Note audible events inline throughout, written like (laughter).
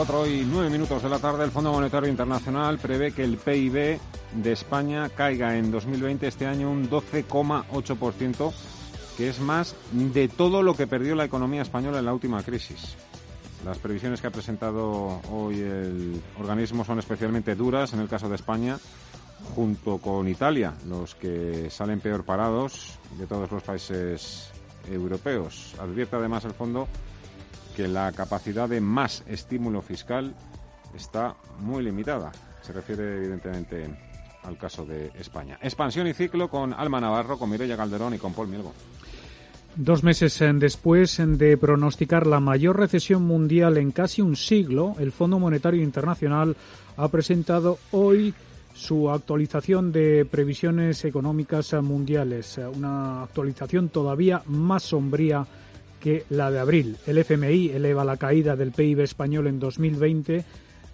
4 y 9 minutos de la tarde, el Fondo Monetario Internacional prevé que el PIB de España caiga en 2020 este año un 12,8%, que es más de todo lo que perdió la economía española en la última crisis. Las previsiones que ha presentado hoy el organismo son especialmente duras en el caso de España, junto con Italia, los que salen peor parados de todos los países europeos. Advierte además el fondo que la capacidad de más estímulo fiscal está muy limitada. Se refiere evidentemente al caso de España. Expansión y ciclo con Alma Navarro, con Mireia Calderón y con Paul Mielgo. Dos meses eh, después de pronosticar la mayor recesión mundial en casi un siglo, el Fondo Monetario Internacional ha presentado hoy su actualización de previsiones económicas mundiales, eh, una actualización todavía más sombría que la de abril. El FMI eleva la caída del PIB español en 2020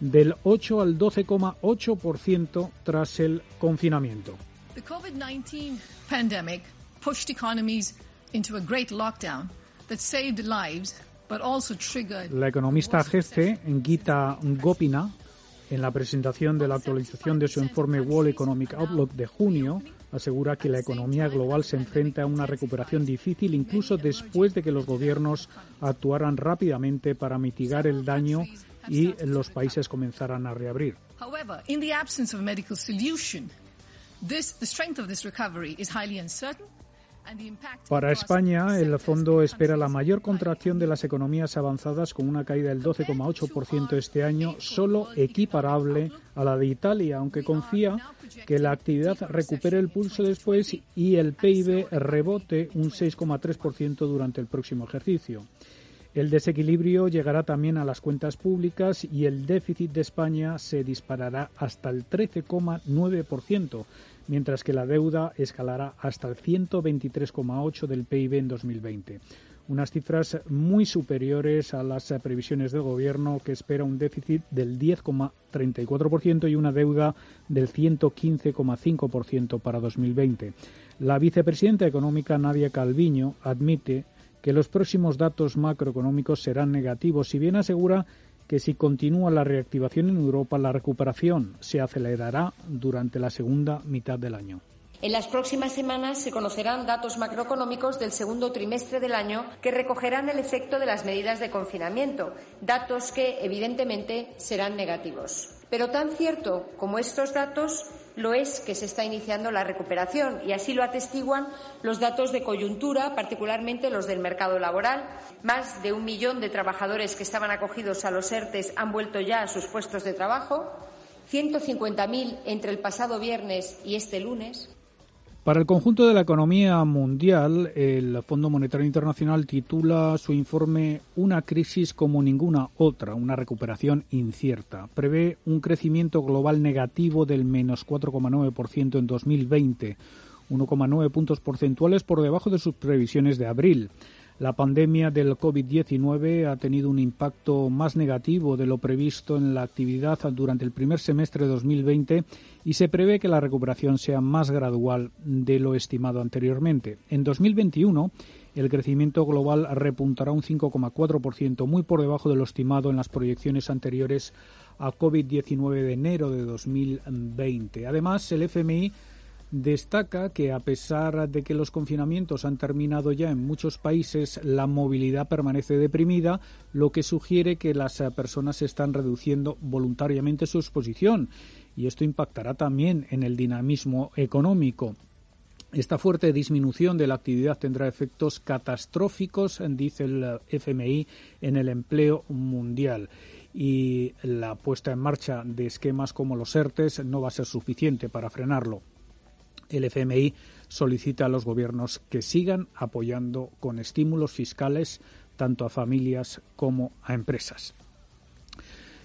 del 8 al 12,8% tras el confinamiento. The COVID-19 pandemic pushed economies into a great lockdown that saved lives but also triggered La economista jefe, Gita Gopina, en la presentación de la actualización de su informe World Economic Outlook de junio, asegura que la economía global se enfrenta a una recuperación difícil incluso después de que los gobiernos actuaran rápidamente para mitigar el daño y los países comenzaran a reabrir. However, in the absence of medical solution, the strength of this recovery is highly uncertain. Para España, el fondo espera la mayor contracción de las economías avanzadas con una caída del 12,8% este año, solo equiparable a la de Italia, aunque confía que la actividad recupere el pulso después y el PIB rebote un 6,3% durante el próximo ejercicio. El desequilibrio llegará también a las cuentas públicas y el déficit de España se disparará hasta el 13,9%, mientras que la deuda escalará hasta el 123,8% del PIB en 2020. Unas cifras muy superiores a las previsiones del Gobierno, que espera un déficit del 10,34% y una deuda del 115,5% para 2020. La vicepresidenta económica Nadia Calviño admite que los próximos datos macroeconómicos serán negativos, si bien asegura que si continúa la reactivación en Europa, la recuperación se acelerará durante la segunda mitad del año. En las próximas semanas se conocerán datos macroeconómicos del segundo trimestre del año que recogerán el efecto de las medidas de confinamiento, datos que, evidentemente, serán negativos. Pero tan cierto como estos datos lo es que se está iniciando la recuperación y así lo atestiguan los datos de coyuntura, particularmente los del mercado laboral. Más de un millón de trabajadores que estaban acogidos a los ERTES han vuelto ya a sus puestos de trabajo. 150.000 entre el pasado viernes y este lunes. Para el conjunto de la economía mundial, el Fondo Monetario Internacional titula su informe Una crisis como ninguna otra, una recuperación incierta. Prevé un crecimiento global negativo del menos 4,9% en 2020, 1,9 puntos porcentuales por debajo de sus previsiones de abril. La pandemia del COVID-19 ha tenido un impacto más negativo de lo previsto en la actividad durante el primer semestre de 2020 y se prevé que la recuperación sea más gradual de lo estimado anteriormente. En 2021, el crecimiento global repuntará un 5,4%, muy por debajo de lo estimado en las proyecciones anteriores a COVID-19 de enero de 2020. Además, el FMI destaca que a pesar de que los confinamientos han terminado ya en muchos países, la movilidad permanece deprimida, lo que sugiere que las eh, personas están reduciendo voluntariamente su exposición y esto impactará también en el dinamismo económico. Esta fuerte disminución de la actividad tendrá efectos catastróficos, dice el FMI, en el empleo mundial. Y la puesta en marcha de esquemas como los ERTES no va a ser suficiente para frenarlo. El FMI solicita a los gobiernos que sigan apoyando con estímulos fiscales tanto a familias como a empresas.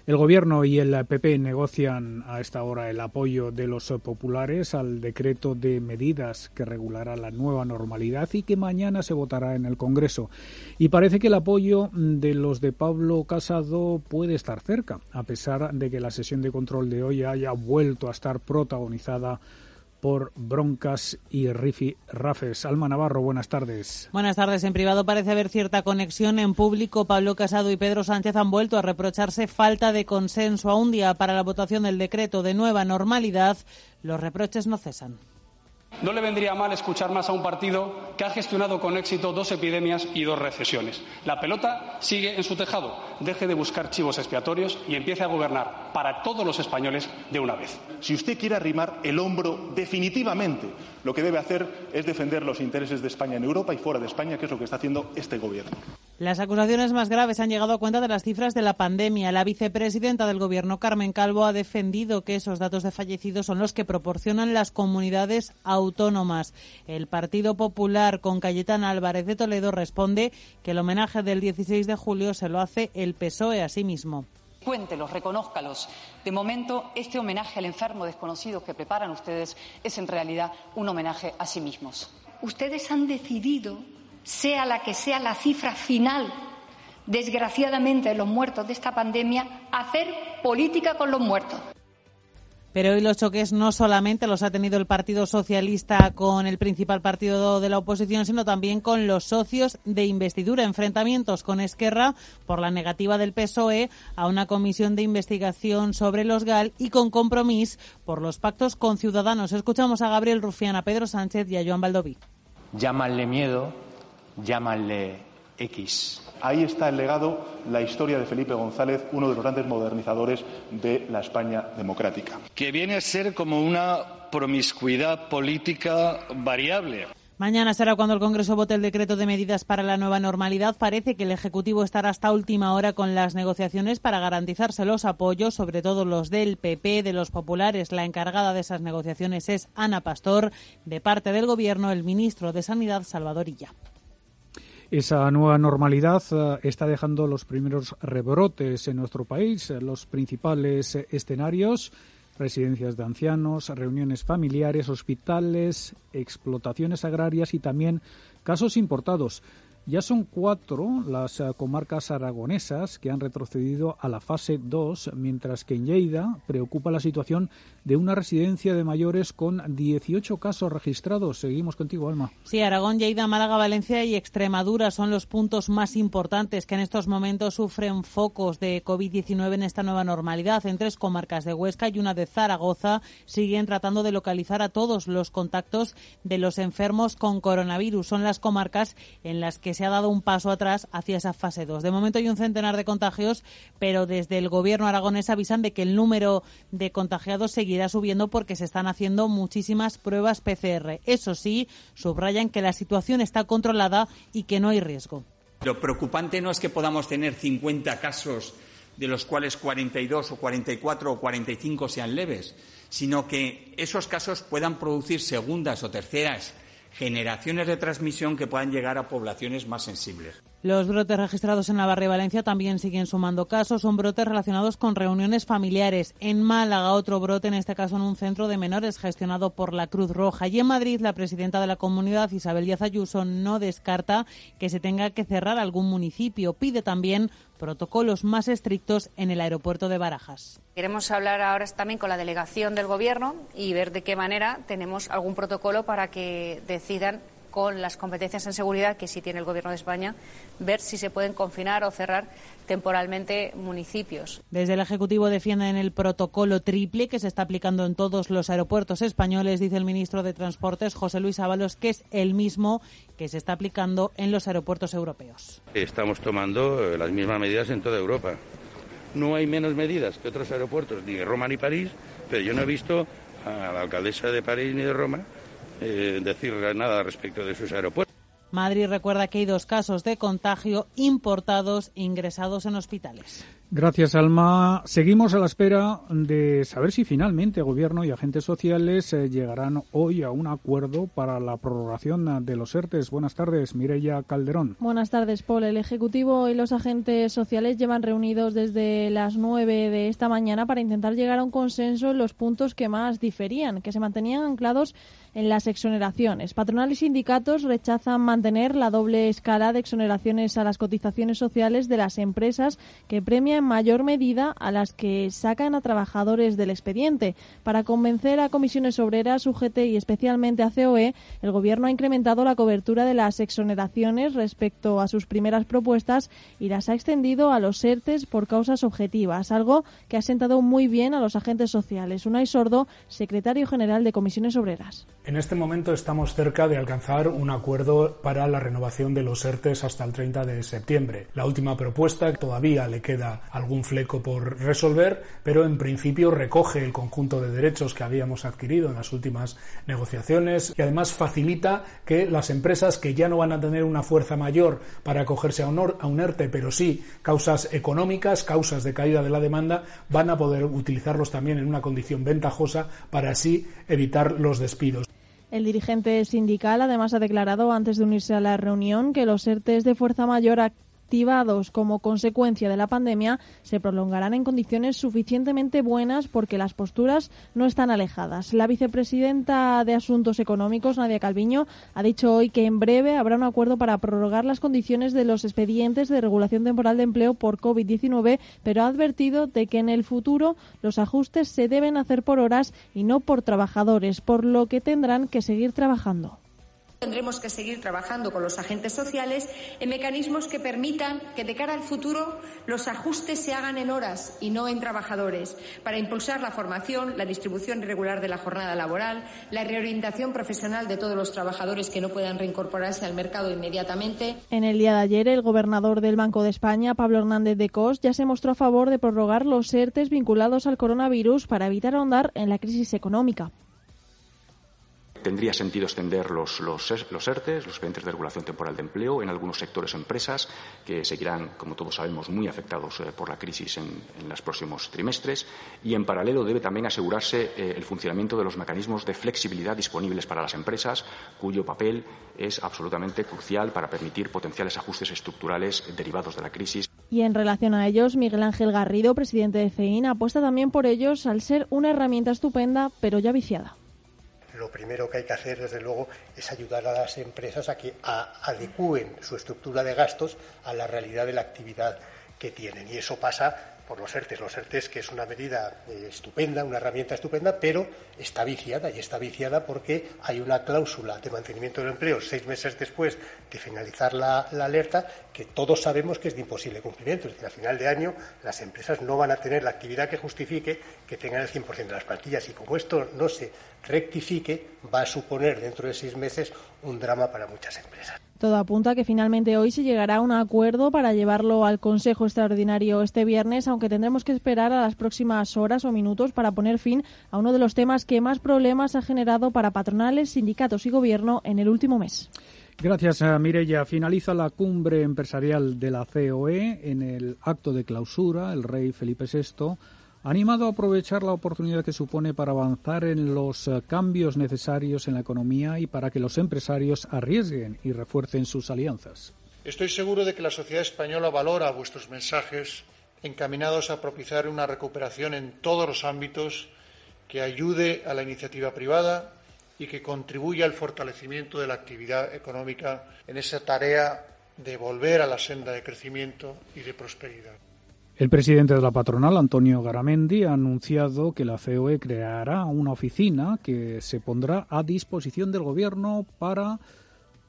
El Gobierno y el PP negocian a esta hora el apoyo de los populares al decreto de medidas que regulará la nueva normalidad y que mañana se votará en el Congreso. Y parece que el apoyo de los de Pablo Casado puede estar cerca, a pesar de que la sesión de control de hoy haya vuelto a estar protagonizada por broncas y rifi rafes. Alma Navarro, buenas tardes. Buenas tardes. En privado parece haber cierta conexión. En público, Pablo Casado y Pedro Sánchez han vuelto a reprocharse falta de consenso a un día para la votación del decreto de nueva normalidad. Los reproches no cesan. No le vendría mal escuchar más a un partido que ha gestionado con éxito dos epidemias y dos recesiones. La pelota sigue en su tejado. Deje de buscar chivos expiatorios y empiece a gobernar para todos los españoles de una vez. Si usted quiere arrimar el hombro definitivamente, lo que debe hacer es defender los intereses de España en Europa y fuera de España, que es lo que está haciendo este Gobierno. Las acusaciones más graves han llegado a cuenta de las cifras de la pandemia. La vicepresidenta del Gobierno, Carmen Calvo, ha defendido que esos datos de fallecidos son los que proporcionan las comunidades autónomas. El Partido Popular, con Cayetana Álvarez de Toledo, responde que el homenaje del 16 de julio se lo hace el PSOE a sí mismo. Cuéntelos, reconózcalos. De momento, este homenaje al enfermo desconocido que preparan ustedes es en realidad un homenaje a sí mismos. Ustedes han decidido sea la que sea la cifra final, desgraciadamente, de los muertos de esta pandemia, hacer política con los muertos. Pero hoy los choques no solamente los ha tenido el Partido Socialista con el principal partido de la oposición, sino también con los socios de investidura. Enfrentamientos con Esquerra por la negativa del PSOE a una comisión de investigación sobre los GAL y con compromiso por los pactos con Ciudadanos. Escuchamos a Gabriel Rufián, a Pedro Sánchez y a Joan Baldoví. Llámanle miedo, llámanle X. Ahí está el legado, la historia de Felipe González, uno de los grandes modernizadores de la España democrática. Que viene a ser como una promiscuidad política variable. Mañana será cuando el Congreso vote el decreto de medidas para la nueva normalidad. Parece que el Ejecutivo estará hasta última hora con las negociaciones para garantizarse los apoyos, sobre todo los del PP, de los populares. La encargada de esas negociaciones es Ana Pastor. De parte del Gobierno, el ministro de Sanidad, Salvador Illa. Esa nueva normalidad eh, está dejando los primeros rebrotes en nuestro país. Los principales escenarios residencias de ancianos, reuniones familiares, hospitales, explotaciones agrarias y también casos importados. Ya son cuatro las eh, comarcas aragonesas que han retrocedido a la fase 2, mientras que en Lleida preocupa la situación de una residencia de mayores con 18 casos registrados. Seguimos contigo, Alma. Sí, Aragón, Lleida, Málaga, Valencia y Extremadura son los puntos más importantes que en estos momentos sufren focos de COVID-19 en esta nueva normalidad. En tres comarcas de Huesca y una de Zaragoza siguen tratando de localizar a todos los contactos de los enfermos con coronavirus. Son las comarcas en las que se ha dado un paso atrás hacia esa fase 2. De momento hay un centenar de contagios, pero desde el gobierno aragonés avisan de que el número de contagiados seguirá subiendo porque se están haciendo muchísimas pruebas PCR. Eso sí, subrayan que la situación está controlada y que no hay riesgo. Lo preocupante no es que podamos tener 50 casos de los cuales 42 o 44 o 45 sean leves, sino que esos casos puedan producir segundas o terceras generaciones de transmisión que puedan llegar a poblaciones más sensibles. Los brotes registrados en Navarra y Valencia también siguen sumando casos. Son brotes relacionados con reuniones familiares. En Málaga, otro brote, en este caso en un centro de menores gestionado por la Cruz Roja. Y en Madrid, la presidenta de la comunidad, Isabel Díaz Ayuso, no descarta que se tenga que cerrar algún municipio. Pide también protocolos más estrictos en el aeropuerto de Barajas. Queremos hablar ahora también con la delegación del Gobierno y ver de qué manera tenemos algún protocolo para que decidan con las competencias en seguridad que sí tiene el Gobierno de España, ver si se pueden confinar o cerrar temporalmente municipios. Desde el Ejecutivo defienden el protocolo triple que se está aplicando en todos los aeropuertos españoles, dice el ministro de Transportes, José Luis Ábalos, que es el mismo que se está aplicando en los aeropuertos europeos. Estamos tomando eh, las mismas medidas en toda Europa. No hay menos medidas que otros aeropuertos, ni de Roma ni París, pero yo no he visto a la alcaldesa de París ni de Roma eh, decir nada respecto de sus aeropuertos. Madrid recuerda que hay dos casos de contagio importados ingresados en hospitales. Gracias, Alma. Seguimos a la espera de saber si finalmente Gobierno y agentes sociales eh, llegarán hoy a un acuerdo para la prorrogación de los ERTES. Buenas tardes, Mireya Calderón. Buenas tardes, Paul. El Ejecutivo y los agentes sociales llevan reunidos desde las nueve de esta mañana para intentar llegar a un consenso en los puntos que más diferían, que se mantenían anclados en las exoneraciones. Patronal y sindicatos rechazan mantener la doble escala de exoneraciones a las cotizaciones sociales de las empresas que premia en mayor medida a las que sacan a trabajadores del expediente. Para convencer a comisiones obreras, UGT y especialmente a COE, el Gobierno ha incrementado la cobertura de las exoneraciones respecto a sus primeras propuestas y las ha extendido a los ERTES por causas objetivas, algo que ha sentado muy bien a los agentes sociales. Unai Sordo, secretario general de comisiones obreras. En este momento estamos cerca de alcanzar un acuerdo para la renovación de los ERTES hasta el 30 de septiembre. La última propuesta todavía le queda algún fleco por resolver, pero en principio recoge el conjunto de derechos que habíamos adquirido en las últimas negociaciones y además facilita que las empresas que ya no van a tener una fuerza mayor para acogerse a un, a un ERTE, pero sí causas económicas, causas de caída de la demanda, van a poder utilizarlos también en una condición ventajosa para así evitar los despidos. El dirigente sindical además ha declarado antes de unirse a la reunión que los ERTES de fuerza mayor activados como consecuencia de la pandemia se prolongarán en condiciones suficientemente buenas porque las posturas no están alejadas. La vicepresidenta de Asuntos Económicos, Nadia Calviño, ha dicho hoy que en breve habrá un acuerdo para prorrogar las condiciones de los expedientes de regulación temporal de empleo por COVID-19, pero ha advertido de que en el futuro los ajustes se deben hacer por horas y no por trabajadores, por lo que tendrán que seguir trabajando. Tendremos que seguir trabajando con los agentes sociales en mecanismos que permitan que de cara al futuro los ajustes se hagan en horas y no en trabajadores, para impulsar la formación, la distribución irregular de la jornada laboral, la reorientación profesional de todos los trabajadores que no puedan reincorporarse al mercado inmediatamente. En el día de ayer, el gobernador del Banco de España, Pablo Hernández de Cos, ya se mostró a favor de prorrogar los ERTES vinculados al coronavirus para evitar ahondar en la crisis económica tendría sentido extender los, los, los ERTES, los expedientes de regulación temporal de empleo, en algunos sectores o empresas que seguirán, como todos sabemos, muy afectados eh, por la crisis en, en, los próximos trimestres. Y, en paralelo, debe también asegurarse eh, el funcionamiento de los mecanismos de flexibilidad disponibles para las empresas, cuyo papel es absolutamente crucial para permitir potenciales ajustes estructurales derivados de la crisis. Y en relación a ellos, Miguel Ángel Garrido, presidente de CEIN, apuesta también por ellos al ser una herramienta estupenda, pero ya viciada lo primero que hay que hacer, desde luego, es ayudar a las empresas a que adecúen su estructura de gastos a la realidad de la actividad que tienen. Y eso pasa por los ERTES. Los ERTES, que es una medida eh, estupenda, una herramienta estupenda, pero está viciada. Y está viciada porque hay una cláusula de mantenimiento del empleo seis meses después de finalizar la, alerta que todos sabemos que es de imposible cumplimiento. Es decir, a final de año las empresas no van a tener la actividad que justifique que tengan el 100% de las plantillas. Y como esto no se rectifique, va a suponer dentro de seis meses un drama para muchas empresas. Todo apunta a que finalmente hoy se llegará a un acuerdo para llevarlo al Consejo Extraordinario este viernes, aunque tendremos que esperar a las próximas horas o minutos para poner fin a uno de los temas que más problemas ha generado para patronales, sindicatos y gobierno en el último mes. Gracias, a Mireya. Finaliza la cumbre empresarial de la COE. En el acto de clausura, el rey Felipe VI animado a aprovechar la oportunidad que supone para avanzar en los eh, cambios necesarios en la economía y para que los empresarios arriesguen y refuercen sus alianzas. Estoy seguro de que la sociedad española valora vuestros mensajes encaminados a propiciar una recuperación en todos los ámbitos que ayude a la iniciativa privada y que contribuya al fortalecimiento de la actividad económica en esa tarea de volver a la senda de crecimiento y de prosperidad. El presidente de la patronal, Antonio Garamendi, ha anunciado que la COE creará una oficina que se pondrá a disposición del Gobierno para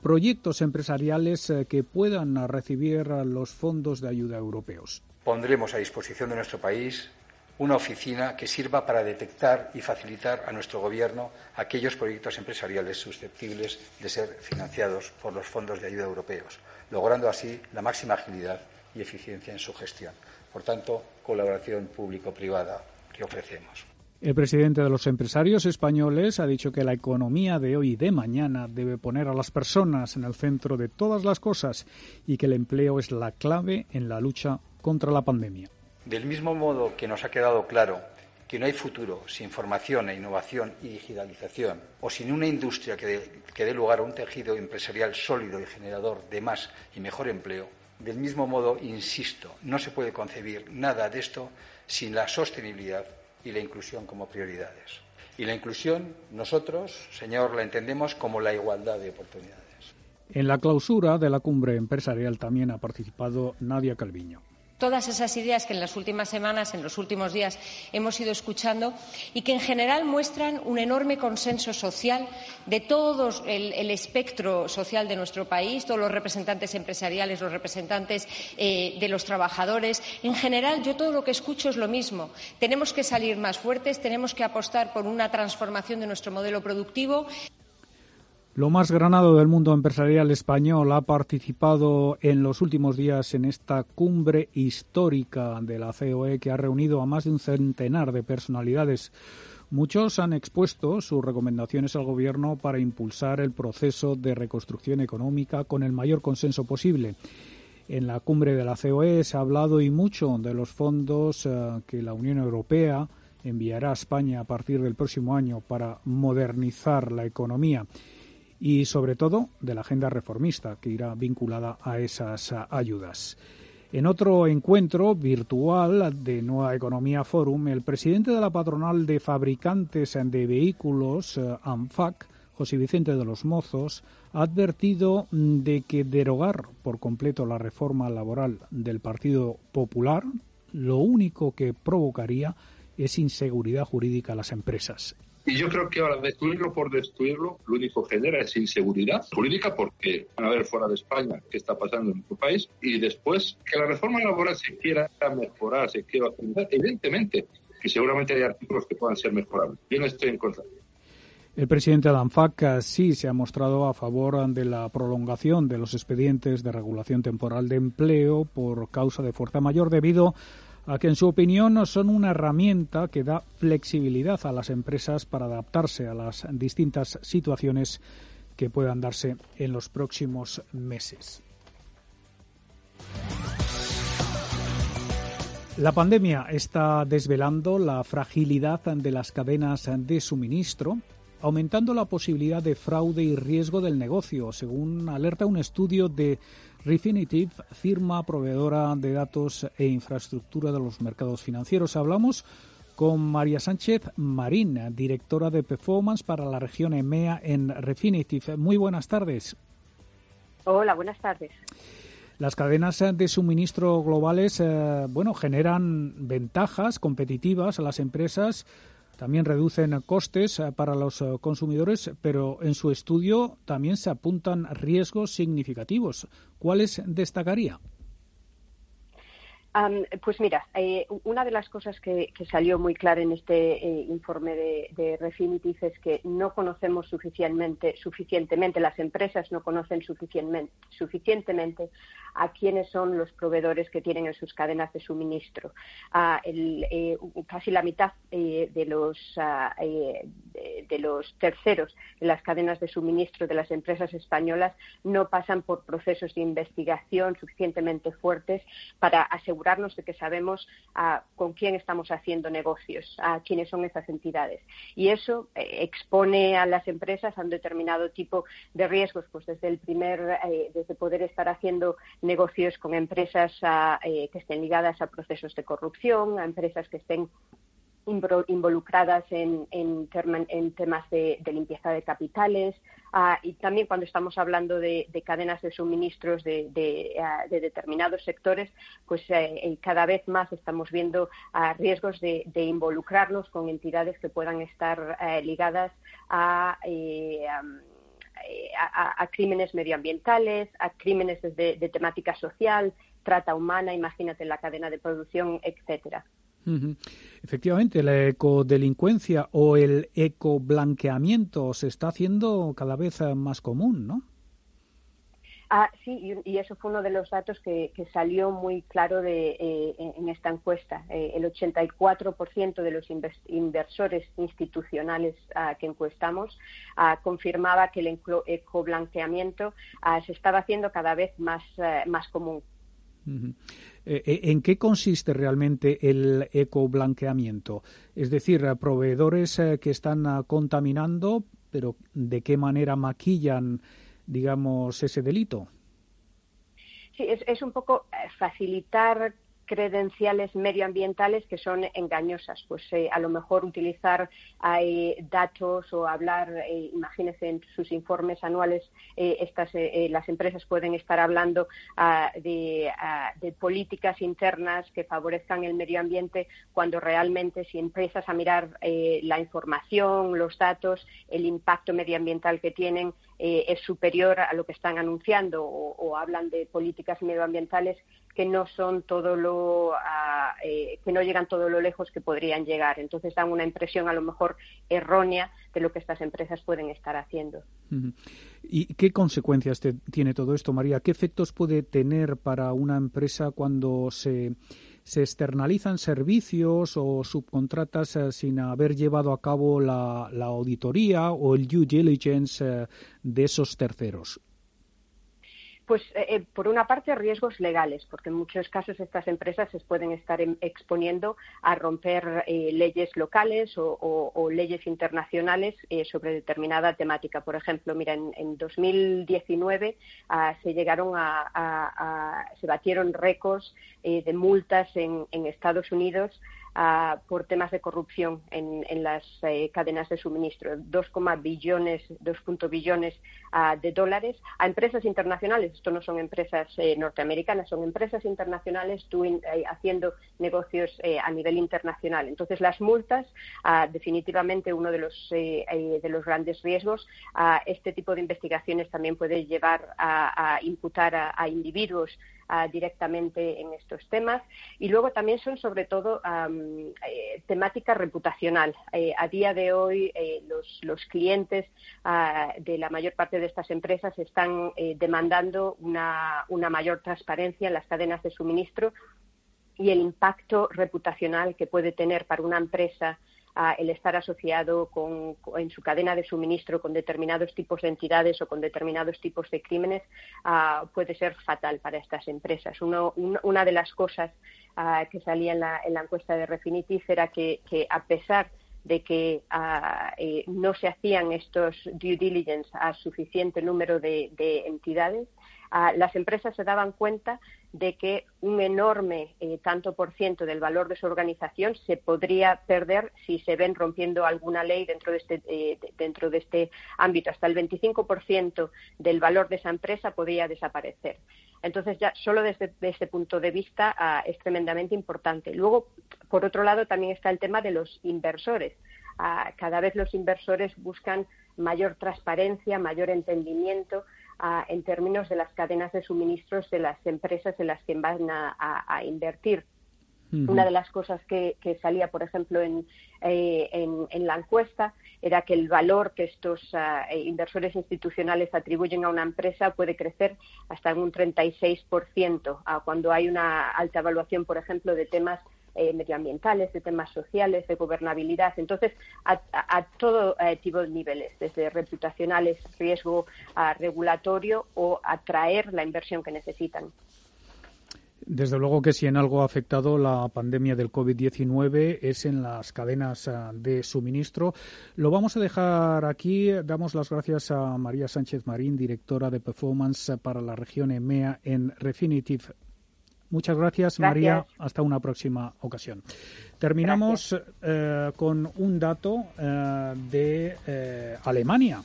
proyectos empresariales eh, que puedan recibir los fondos de ayuda europeos. Pondremos a disposición de nuestro país una oficina que sirva para detectar y facilitar a nuestro Gobierno aquellos proyectos empresariales susceptibles de ser financiados por los fondos de ayuda europeos, logrando así la máxima agilidad y eficiencia en su gestión. Por tanto, colaboración público-privada que ofrecemos. El presidente de los empresarios españoles ha dicho que la economía de hoy y de mañana debe poner a las personas en el centro de todas las cosas y que el empleo es la clave en la lucha contra la pandemia. Del mismo modo que nos ha quedado claro que no hay futuro sin formación e innovación y digitalización o sin una industria que dé, lugar a un tejido empresarial sólido y generador de más y mejor empleo, del mismo modo, insisto, no se puede concebir nada de esto sin la sostenibilidad y la inclusión como prioridades. Y la inclusión, nosotros, señor, la entendemos como la igualdad de oportunidades. En la clausura de la cumbre empresarial también ha participado Nadia Calviño todas esas ideas que en las últimas semanas, en los últimos días hemos ido escuchando y que en general muestran un enorme consenso social de todo el, espectro social de nuestro país, todos los representantes empresariales, los representantes eh, de los trabajadores. En general, yo todo lo que escucho es lo mismo. Tenemos que salir más fuertes, tenemos que apostar por una transformación de nuestro modelo productivo. Lo más granado del mundo empresarial español ha participado en los últimos días en esta cumbre histórica de la COE que ha reunido a más de un centenar de personalidades. Muchos han expuesto sus recomendaciones al Gobierno para impulsar el proceso de reconstrucción económica con el mayor consenso posible. En la cumbre de la COE se ha hablado y mucho de los fondos eh, que la Unión Europea enviará a España a partir del próximo año para modernizar la economía y sobre todo de la agenda reformista que irá vinculada a esas ayudas. En otro encuentro virtual de Nueva Economía Forum, el presidente de la patronal de fabricantes de vehículos, eh, ANFAC, José Vicente de los Mozos, ha advertido de que derogar por completo la reforma laboral del Partido Popular lo único que provocaría es inseguridad jurídica a las empresas. Y yo creo que ahora destruirlo por destruirlo, lo único que genera es inseguridad jurídica porque van a ver fuera de España qué está pasando en nuestro país y después que la reforma laboral se quiera mejorar, se quiera optimizar, evidentemente que seguramente hay artículos que puedan ser mejorables. Yo no estoy en contra el presidente Adam Fac sí se ha mostrado a favor de la prolongación de los expedientes de regulación temporal de empleo por causa de fuerza mayor debido a que en su opinión son una herramienta que da flexibilidad a las empresas para adaptarse a las distintas situaciones que puedan darse en los próximos meses. La pandemia está desvelando la fragilidad de las cadenas de suministro, aumentando la posibilidad de fraude y riesgo del negocio, según alerta un estudio de Refinitiv, firma proveedora de datos e infraestructura de los mercados financieros. Hablamos con María Sánchez Marín, directora de Performance para la región EMEA en Refinitiv. Muy buenas tardes. Hola, buenas tardes. Las cadenas de suministro globales, eh, bueno, generan ventajas competitivas a las empresas también reducen costes eh, para los eh, consumidores, pero en su estudio también se apuntan riesgos significativos. ¿Cuáles destacaría? Pues mira, eh, una de las cosas que, salió muy clara en este informe de, de, Refinitiv es que no conocemos suficientemente, suficientemente, las empresas no conocen suficientemente, suficientemente a quiénes son los proveedores que tienen en sus cadenas de suministro. Eh, casi la mitad eh, de, los, eh, de, los terceros en las cadenas de suministro de las empresas españolas no pasan por procesos de investigación suficientemente fuertes para de que sabemos con quién estamos haciendo negocios, a quiénes son esas entidades. Y eso expone a las empresas a un determinado tipo de riesgos, pues desde el primer, desde poder estar haciendo negocios con empresas eh, que estén ligadas a procesos de corrupción, a empresas que estén involucradas en, temas de, limpieza de capitales y también cuando estamos hablando de, cadenas de suministros de, determinados sectores, pues eh, eh, cada vez más estamos viendo riesgos de, involucrarnos con entidades que puedan estar ligadas a eh, a, crímenes medioambientales, a crímenes de, temática social, trata humana, imagínate la cadena de producción, etcétera. Efectivamente, la ecodelincuencia o el ecoblanqueamiento se está haciendo cada vez más común, ¿no? Ah, sí, y, eso fue uno de los datos que, salió muy claro de, eh, en esta encuesta. Eh, el 84% de los inversores institucionales ah, que encuestamos ah, confirmaba que el ecoblanqueamiento se estaba haciendo cada vez más, eh, más común. ¿En qué consiste realmente el ecoblanqueamiento? Es decir, proveedores que están contaminando, pero ¿de qué manera maquillan digamos, ese delito. Sí, es, es un poco eh, facilitar credenciales medioambientales que son engañosas. Pues eh, a lo mejor utilizar hay datos o hablar, eh, imagínense en sus informes anuales, eh, estas, las empresas pueden estar hablando ah, de, ah, de, políticas internas que favorezcan el medio ambiente cuando realmente si empiezas a mirar la información, los datos, el impacto medioambiental que tienen es superior a lo que están anunciando o hablan de políticas medioambientales que no son todo lo eh, que no llegan todo lo lejos que podrían llegar. Entonces dan una impresión a lo mejor errónea de lo que estas empresas pueden estar haciendo. Y qué consecuencias tiene todo esto María qué efectos puede tener para una empresa cuando se externalizan servicios o subcontratas eh, sin haber llevado a cabo la, la auditoría o el due diligence eh, de esos terceros. Pues, eh, eh, por una parte, riesgos legales, porque en muchos casos estas empresas se pueden estar em, exponiendo a romper eh, leyes locales o, leyes internacionales sobre determinada temática. Por ejemplo, mira, en, 2019 ah, se llegaron a, se batieron récords de multas en Estados Unidos por temas de corrupción en, las eh, cadenas de suministro. 2, billones, 2 billones de dólares a empresas internacionales. Esto no son empresas eh, norteamericanas, son empresas internacionales eh, haciendo negocios a nivel internacional. Entonces, las multas, definitivamente uno de los, de los grandes riesgos. este tipo de investigaciones también puede llevar a, imputar a individuos directamente en estos temas. Y luego también son sobre todo eh, temática reputacional. Eh, a día de hoy eh, los, clientes ah, de la mayor parte de estas empresas están demandando una, una mayor transparencia en las cadenas de suministro y el impacto reputacional que puede tener para una empresa el estar asociado con, en su cadena de suministro con determinados tipos de entidades o con determinados tipos de crímenes puede ser fatal para estas empresas. una de las cosas que salía en la, encuesta de Refinitiv era que, a pesar de que eh, no se hacían estos due diligence a suficiente número de entidades, las empresas se daban cuenta de que un enorme eh, tanto por ciento del valor de su organización se podría perder si se ven rompiendo alguna ley dentro de este, eh, dentro de este ámbito. Hasta el 25% del valor de esa empresa podría desaparecer. Entonces, ya solo desde, ese punto de vista ah, es tremendamente importante. Luego, por otro lado, también está el tema de los inversores. Ah, cada vez los inversores buscan mayor transparencia, mayor entendimiento en términos de las cadenas de suministros de las empresas en las que van a, invertir. Una de las cosas que, salía, por ejemplo, en, eh, en, la encuesta era que el valor que estos eh, inversores institucionales atribuyen a una empresa puede crecer hasta un 36% ah, cuando hay una alta evaluación, por ejemplo, de temas eh, medioambientales, de temas sociales, de gobernabilidad. Entonces, a, todo eh, tipo de niveles, desde reputacionales, riesgo regulatorio o atraer la inversión que necesitan. Desde luego que si en algo ha afectado la pandemia del COVID-19 es en las cadenas ah, de suministro. Lo vamos a dejar aquí. Damos las gracias a María Sánchez Marín, directora de Performance para la región EMEA en Refinitiv Muchas gracias, María. Hasta una próxima ocasión. Terminamos eh, con un dato eh, de eh, Alemania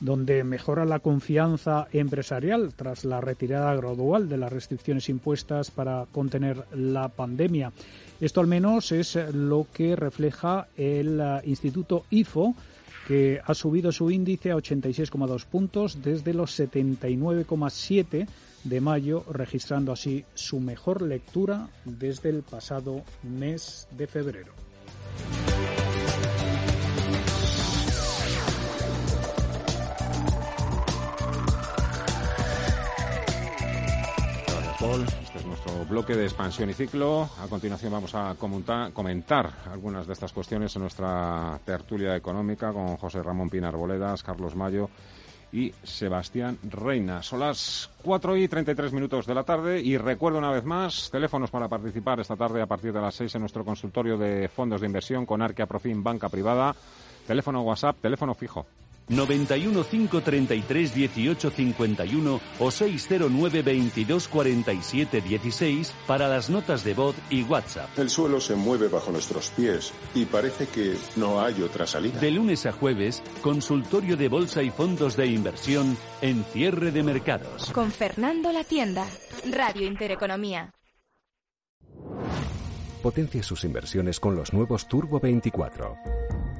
donde mejora la confianza empresarial tras la retirada gradual de las restricciones impuestas para contener la pandemia. Esto al menos es lo que refleja el Instituto IFO, que ha subido su índice a 86,2 puntos desde los 79,7 de mayo, registrando así su mejor lectura desde el pasado mes de febrero. Este es nuestro bloque de expansión y ciclo. A continuación vamos a comentar algunas de estas cuestiones en nuestra tertulia económica con José Ramón Pinar Boledas, Carlos Mayo y Sebastián Reina. Son las 4 y 33 minutos de la tarde y recuerdo una vez más, teléfonos para participar esta tarde a partir de las 6 en nuestro consultorio de fondos de inversión con Arquea Profim Banca Privada. Teléfono WhatsApp, teléfono fijo 91 533 18 51 o 609 22 47 16 para las notas de voz y WhatsApp. El suelo se mueve bajo nuestros pies y parece que no hay otra salida. De lunes a jueves, consultorio de bolsa y fondos de inversión en cierre de mercados. Con Fernando La Tienda, Radio Intereconomía. Potencia sus inversiones con los nuevos Turbo 24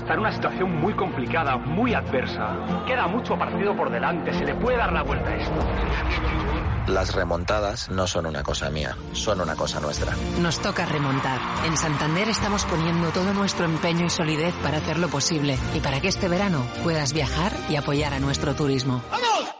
Está en una situación muy complicada, muy adversa. Queda mucho partido por delante, se le puede dar la vuelta a esto. Las remontadas no son una cosa mía, son una cosa nuestra. Nos toca remontar. En Santander estamos poniendo todo nuestro empeño y solidez para hacerlo posible y para que este verano puedas viajar y apoyar a nuestro turismo. ¡Vamos!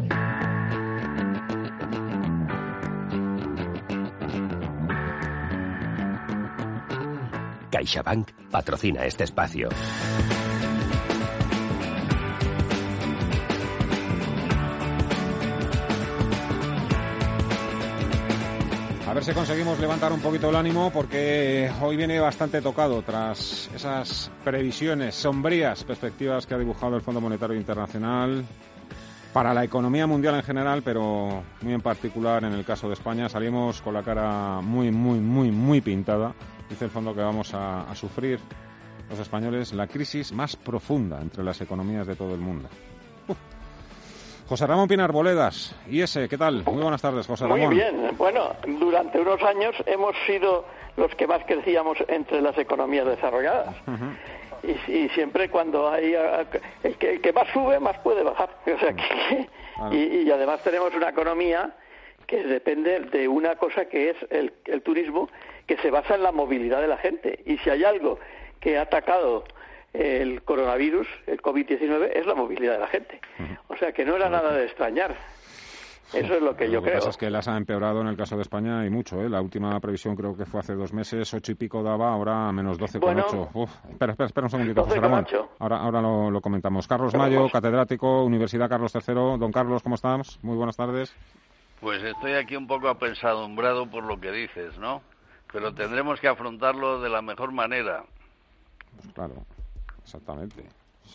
CaixaBank patrocina este espacio. A ver si conseguimos levantar un poquito el ánimo porque hoy viene bastante tocado tras esas previsiones sombrías, perspectivas que ha dibujado el Fondo Monetario Internacional para la economía mundial en general, pero muy en particular en el caso de España. Salimos con la cara muy, muy, muy, muy pintada Dice el fondo que vamos a, sufrir los españoles la crisis más profunda entre las economías de todo el mundo. José Ramón Pinar Boledas, ese, ¿qué tal? Muy buenas tardes, José Ramón. Muy bien. Bueno, durante unos años hemos sido los que más crecíamos entre las economías desarrolladas. y, siempre cuando hay el que, más sube más puede bajar (laughs) o sea que, y, además tenemos una economía que depende de una cosa que es el, el turismo que se basa en la movilidad de la gente. Y si hay algo que ha atacado el coronavirus, el COVID-19, es la movilidad de la gente. O sea que no era nada de extrañar. Eso es lo que yo lo que pasa es que las ha empeorado en el caso de España y mucho. ¿eh? La última previsión creo que fue hace dos meses, ocho y pico daba, ahora menos doce con ocho. espera, espera, espera un segundito, José Ramón. Ahora, ahora lo, lo, comentamos. Carlos Mayo, catedrático, Universidad Carlos III. Don Carlos, ¿cómo estamos? Muy buenas tardes. Pues estoy aquí un poco apesadumbrado por lo que dices, ¿no? Pero tendremos que afrontarlo de la mejor manera. Pues claro, exactamente.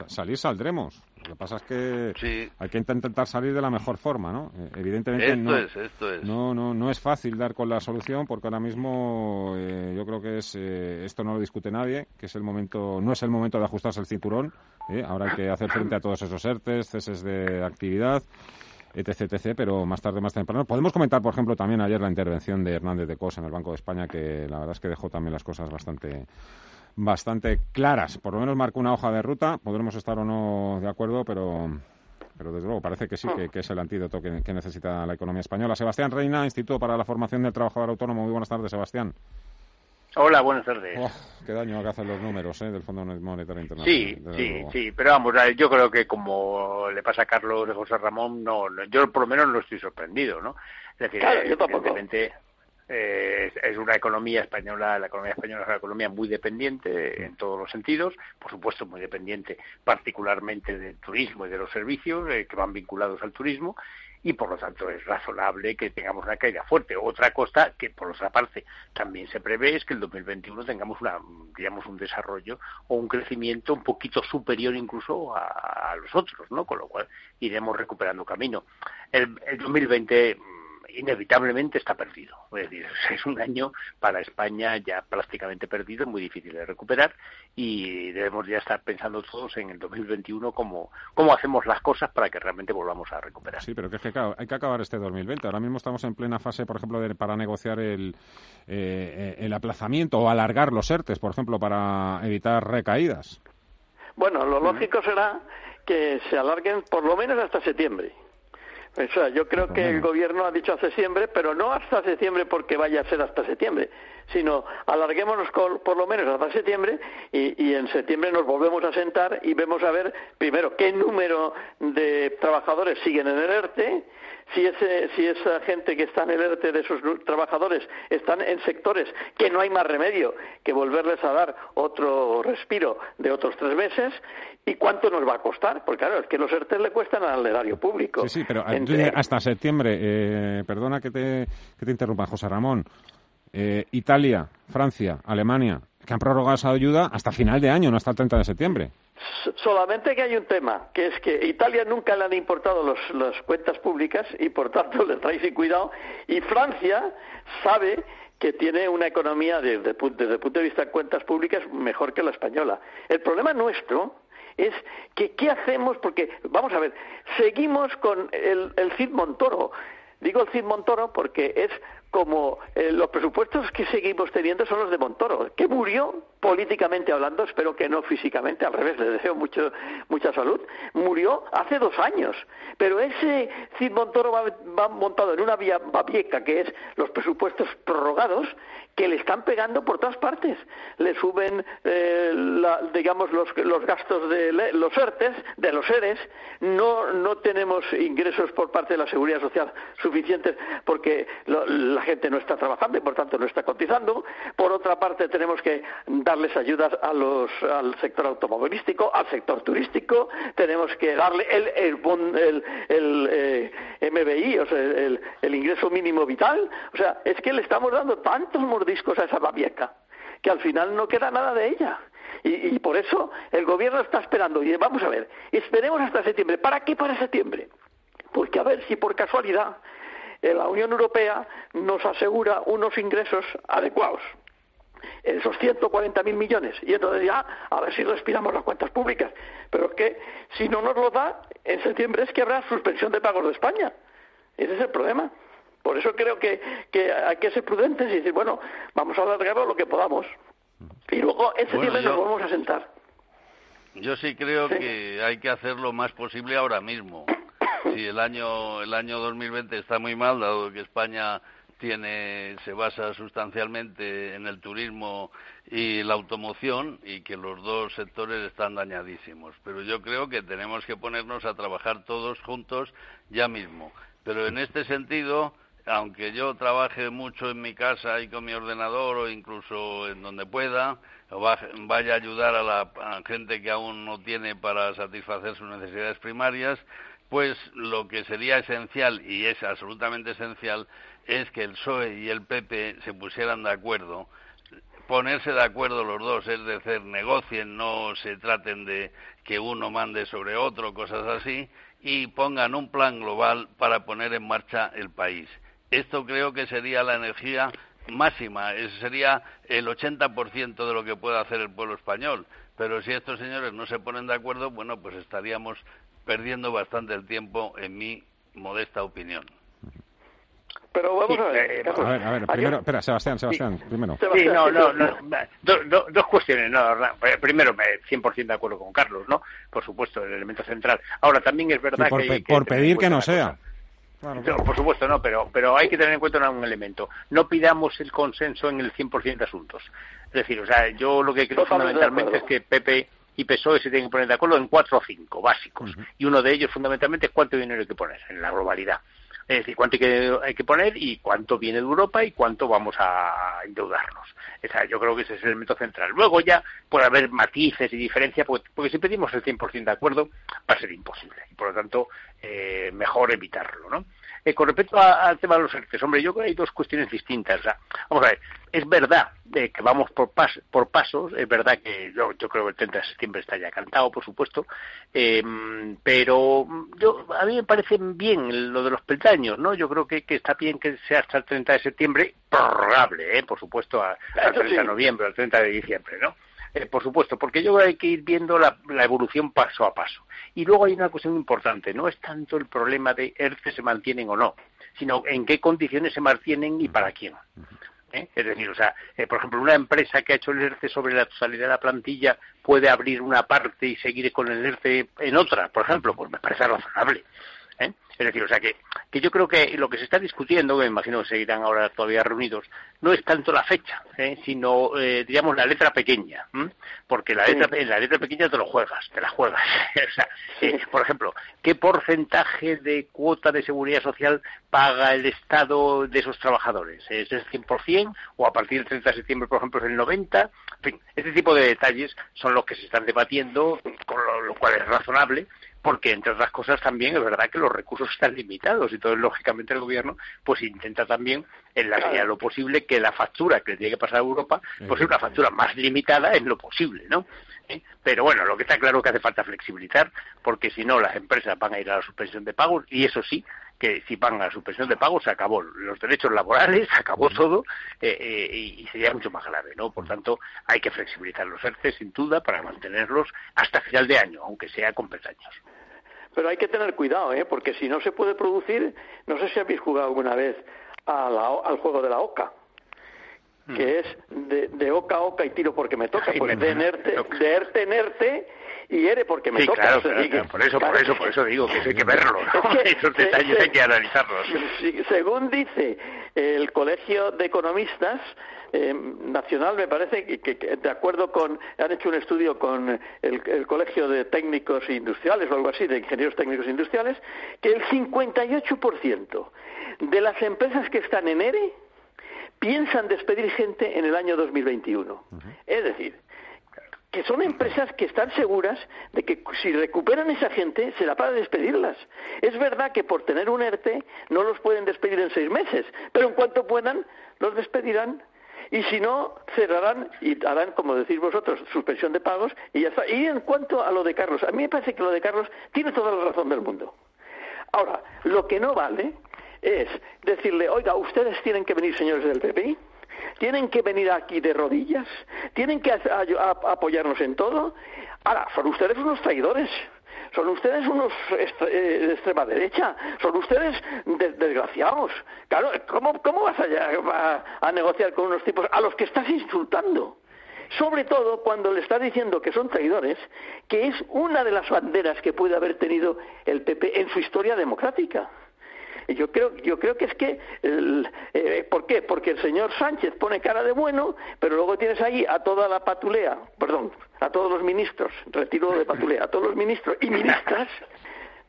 Salir saldremos. Lo que pasa es que hay que intentar salir de la mejor forma, ¿no? Eh, evidentemente esto no, es, esto es. No, no, no es fácil dar con la solución porque ahora mismo eh, yo creo que es eh, esto no lo discute nadie, que es el momento, no es el momento de ajustarse el cinturón. Ahora hay que hacer frente a todos esos ERTES, ceses de actividad etc, etc, pero más tarde, más temprano. Podemos comentar, por ejemplo, también ayer la intervención de Hernández de Cos en el Banco de España, que la verdad es que dejó también las cosas bastante bastante claras. Por lo menos marcó una hoja de ruta. Podremos estar o no de acuerdo, pero pero desde luego parece que sí, que, es el antídoto que, necesita la economía española. Sebastián Reina, Instituto para la Formación del Trabajador Autónomo. Muy buenas tardes, Sebastián. Hola, buenas tardes. Oh, qué daño que hacen los números ¿eh? del Fondo Monetario Internacional. Sí, sí, sí, pero vamos, yo creo que como le pasa a Carlos de José Ramón, no, yo por lo menos no estoy sorprendido, ¿no? Es decir, claro, yo tampoco. eh, es una economía española, la economía española es una economía muy dependiente en todos los sentidos, por supuesto muy dependiente particularmente del turismo y de los servicios eh, que van vinculados al turismo y por lo tanto es razonable que tengamos una caída fuerte. Otra cosa que por otra parte también se prevé es que el 2021 tengamos una, digamos, un desarrollo o un crecimiento un poquito superior incluso a, los otros, ¿no? Con lo cual iremos recuperando camino. El, el 2020 inevitablemente está perdido. Es decir, (laughs) es un año para España ya prácticamente perdido, muy difícil de recuperar y debemos ya estar pensando todos en el 2021 cómo, cómo hacemos las cosas para que realmente volvamos a recuperar. Sí, pero que es que hay que acabar este 2020. Ahora mismo estamos en plena fase, por ejemplo, de, para negociar el, eh, el aplazamiento o alargar los ERTES, por ejemplo, para evitar recaídas. Bueno, lo lógico será que se alarguen por lo menos hasta septiembre yo creo que el gobierno ha dicho hasta septiembre, pero no hasta septiembre porque vaya a ser hasta septiembre, sino alarguémonos por lo menos hasta septiembre y, y, en septiembre nos volvemos a sentar y vemos a ver, primero, qué número de trabajadores siguen en el ERTE, si, ese, si esa gente que está en el ERTE de esos trabajadores están en sectores que no hay más remedio que volverles a dar otro respiro de otros tres meses y cuánto nos va a costar, porque claro, es que los ERTE le cuestan al erario público. Sí, sí, pero hasta septiembre, eh, perdona que te, que te interrumpa, José Ramón, eh, Italia, Francia, Alemania, que han prorrogado esa ayuda hasta final de año, no hasta el 30 de septiembre. Solamente que hay un tema, que es que Italia nunca le han importado las cuentas públicas y por tanto (laughs) le trae sin cuidado y Francia sabe que tiene una economía desde, el punto de vista de cuentas públicas mejor que la española. El problema nuestro es que qué hacemos porque vamos a ver seguimos con el, el Cid Montoro digo el Cid Montoro porque es como eh, los presupuestos que seguimos teniendo son los de Montoro, que murió políticamente hablando, espero que no físicamente, al revés, le deseo mucho, mucha salud, murió hace dos años. Pero ese Cid Montoro va, montado en una vía babieca, que es los presupuestos prorrogados, que le están pegando por todas partes. Le suben, eh, digamos, los, los, gastos de los ERTES, de los ERES, no, no tenemos ingresos por parte de la Seguridad Social suficientes porque la gente no está trabajando y por tanto no está cotizando. Por otra parte, tenemos que darles ayudas a los, al sector automovilístico, al sector turístico, tenemos que darle el, el, el, eh, MBI, o sea, el, el, ingreso mínimo vital. O sea, es que le estamos dando tantos mordiscos a esa babieca que al final no queda nada de ella. Y, y por eso el gobierno está esperando. Y vamos a ver, esperemos hasta septiembre. ¿Para qué para septiembre? Porque a ver si por casualidad eh, la Unión Europea nos asegura unos ingresos adecuados esos 140.000 millones y entonces ya a ver si respiramos las cuentas públicas. Pero es que si no nos lo da, en septiembre es que habrá suspensión de pagos de España. Ese es el problema. Por eso creo que, hay que ser prudentes y decir, bueno, vamos a alargarlo lo que podamos. Y luego en septiembre nos vamos a sentar. Yo sí creo que hay que hacer lo más posible ahora mismo. (coughs) Si el año el año 2020 está muy mal, dado que España tiene se basa sustancialmente en el turismo y la automoción y que los dos sectores están dañadísimos. Pero yo creo que tenemos que ponernos a trabajar todos juntos ya mismo. Pero en este sentido, aunque yo trabaje mucho en mi casa y con mi ordenador o incluso en donde pueda, vaya a ayudar a la gente que aún no tiene para satisfacer sus necesidades primarias, pues lo que sería esencial, y es absolutamente esencial, es que el PSOE y el PP se pusieran de acuerdo, ponerse de acuerdo los dos, es decir, negocien, no se traten de que uno mande sobre otro, cosas así, y pongan un plan global para poner en marcha el país. Esto creo que sería la energía máxima, ese sería el 80% de lo que puede hacer el pueblo español. Pero si estos señores no se ponen de acuerdo, bueno, pues estaríamos perdiendo bastante el tiempo, en mi modesta opinión. Pero vamos a ver. Eh, a ver, a ver, primero, espera, Sebastián, Sebastián, primero. Sí, no, no, no, dos cuestiones. No, primero, 100% de acuerdo con Carlos, ¿no? Por supuesto, el elemento central. Ahora, también es verdad por, que... por pedir que no sea. Por supuesto, no, pero, pero hay que tener en cuenta un elemento. No pidamos el consenso en el 100% de asuntos. Es decir, o sea, yo lo que creo fundamentalmente es que Pepe y PSOE se tienen que poner de acuerdo en cuatro o cinco básicos. Y uno de ellos, fundamentalmente, es cuánto dinero hay que poner en la globalidad. Es decir, cuánto hay que, hay que poner y cuánto viene de Europa y cuánto vamos a endeudarnos. yo creo que ese es el elemento central. Luego ya puede haber matices y diferencias, porque, porque si pedimos el 100% de acuerdo, va a ser imposible. Y por lo tanto, eh, mejor evitarlo, ¿no? Eh, con respecto al tema de los ERTE, hombre, yo creo que hay dos cuestiones distintas. vamos a ver, es verdad que vamos por, por pasos, es verdad que yo, creo que el 30 de septiembre está ya cantado, por supuesto, em, pero yo a mí me parece bien lo de los peldaños, ¿no? Yo creo que, está bien que sea hasta el 30 de septiembre, prorrogable, ¿eh? por supuesto, al 30 de noviembre, al 30 de diciembre, ¿no? Eh, por supuesto, porque yo creo que hay que ir viendo la, evolución paso a paso. Y luego hay una cuestión importante, no es tanto el problema de ERCE se mantienen o no, sino en qué condiciones se mantienen y para quién. ¿Eh? Es decir, o sea, eh, por ejemplo, una empresa que ha hecho el ERCE sobre la totalidad de la plantilla puede abrir una parte y seguir con el ERCE en otra, por ejemplo, pues me parece razonable. ¿Eh? Es decir, o sea que, que yo creo que lo que se está discutiendo, que me imagino que seguirán ahora todavía reunidos, no es tanto la fecha, ¿eh? sino, eh, digamos, la letra pequeña, porque la letra, en la letra pequeña te lo juegas, te la juegas. (laughs) o sea, eh, por ejemplo, ¿qué porcentaje de cuota de seguridad social paga el Estado de esos trabajadores? ¿Es el 100% o a partir del 30 de septiembre, por ejemplo, es el 90%? En fin, este tipo de detalles son los que se están debatiendo, con lo cual es razonable, porque entre otras cosas también es verdad que los recursos están limitados y entonces lógicamente el gobierno pues intenta también en la medida de lo posible que la factura que le tiene que pasar a Europa pues sea una factura más limitada en lo posible, ¿no? ¿Eh? Pero bueno, lo que está claro es que hace falta flexibilizar porque si no las empresas van a ir a la suspensión de pagos y eso sí que si van a la suspensión de pagos se acabó los derechos laborales, (laughs) se acabó todo eh, eh, y sería mucho más grave, ¿no? Por tanto, hay que flexibilizar los ERCE sin duda para mantenerlos hasta final de año, aunque sea con pestañas. Pero hay que tener cuidado, ¿eh? porque si no se puede producir, no sé si habéis jugado alguna vez al juego de la oca, que mm. es de, de, oca a oca y tiro porque me toca, porque de enerte, de erte enerte y ere porque me toca. Claro, por eso, por eso, por eso digo que hay que (laughs) verlo, esos detalles hay que analizarlos. (laughs) Según dice el Colegio de Economistas, eh, nacional, me parece que, de acuerdo con, han hecho un estudio con el, Colegio de Técnicos Industriales o algo así, de Ingenieros Técnicos Industriales, que el 58% de las empresas que están en ERE piensan despedir gente en el año 2021. Es decir, que son empresas que están seguras de que si recuperan esa gente será para despedirlas. Es verdad que por tener un ERTE no los pueden despedir en seis meses, pero en cuanto puedan los despedirán y si no, cerrarán y harán, como decís vosotros, suspensión de pagos y ya está. Y en cuanto a lo de Carlos, a mí me parece que lo de Carlos tiene toda la razón del mundo. Ahora, lo que no vale es decirle, oiga, ustedes tienen que venir, señores del PP, tienen que venir aquí de rodillas, tienen que apoyarnos en todo. Ahora, son ustedes unos traidores. Son ustedes unos eh, de extrema derecha, son ustedes desgraciados. Claro, ¿cómo, cómo vas a, a negociar con unos tipos a los que estás insultando? sobre todo cuando le estás diciendo que son traidores, que es una de las banderas que puede haber tenido el PP en su historia democrática. Yo creo, yo creo que es que, eh, ¿por qué? Porque el señor Sánchez pone cara de bueno, pero luego tienes ahí a toda la patulea, perdón, a todos los ministros, retiro de patulea, a todos los ministros y ministras